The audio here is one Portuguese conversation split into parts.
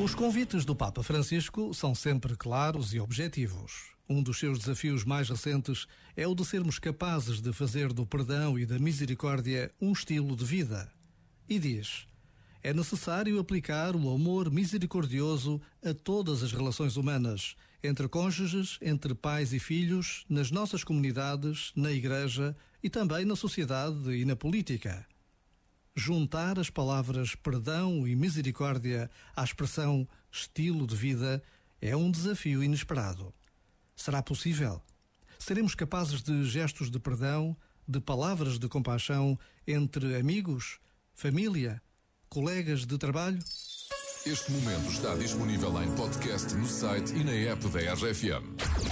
Os convites do Papa Francisco são sempre claros e objetivos. Um dos seus desafios mais recentes é o de sermos capazes de fazer do perdão e da misericórdia um estilo de vida. E diz: é necessário aplicar o amor misericordioso a todas as relações humanas, entre cônjuges, entre pais e filhos, nas nossas comunidades, na igreja e também na sociedade e na política juntar as palavras perdão e misericórdia à expressão estilo de vida é um desafio inesperado. Será possível? Seremos capazes de gestos de perdão, de palavras de compaixão entre amigos, família, colegas de trabalho? Este momento está disponível em podcast no site e na app da RFM.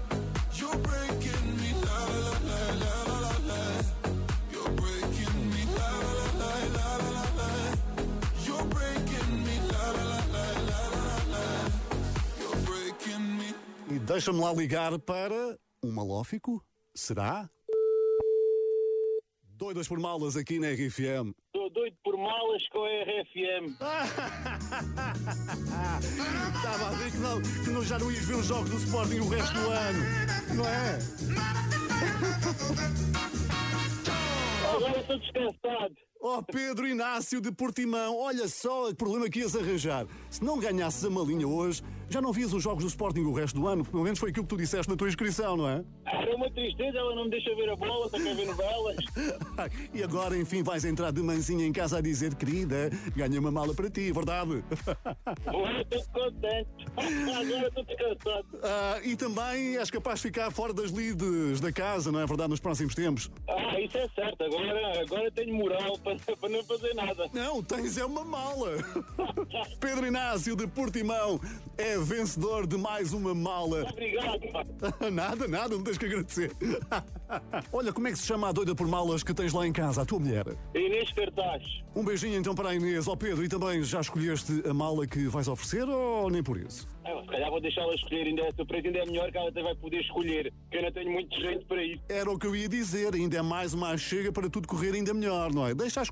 deixa-me lá ligar para um malófico? Será? Doidas por malas aqui na RFM. Estou doido por malas com a RFM. Estava a ver que, não, que não, já não ias ver os jogos do Sporting o resto do ano, não é? Agora estou descansado. Oh, Pedro Inácio de Portimão, olha só o problema que ias arranjar. Se não ganhasses a malinha hoje, já não vias os jogos do Sporting o resto do ano. Pelo menos foi aquilo que tu disseste na tua inscrição, não é? Era uma tristeza, ela não me deixa ver a bola, só quer ver novelas. e agora, enfim, vais entrar de mansinha em casa a dizer, querida, ganha uma mala para ti, verdade? Estou contente. Agora estou descansado. Ah, e também és capaz de ficar fora das lides da casa, não é verdade, nos próximos tempos? Ah, isso é certo. Agora, agora tenho moral para, para não fazer nada. Não, tens é uma mala. Pedro Inácio de Portimão é vencedor de mais uma mala. Obrigado. pá. nada, nada, não tens que agradecer. Olha, como é que se chama a doida por malas que tens lá em casa, a tua mulher? Inês Cartaz. Um beijinho então para a Inês. Ó Pedro, e também já escolheste a mala que vais oferecer ou nem por isso? Ah, se calhar vou deixá-la escolher, ainda é surpresa, ainda é melhor que ela até vai poder escolher, que eu não tenho muito jeito para isso. Era o que eu ia dizer, ainda é mais uma chega para tudo correr ainda melhor, não é? Deixa a escolher.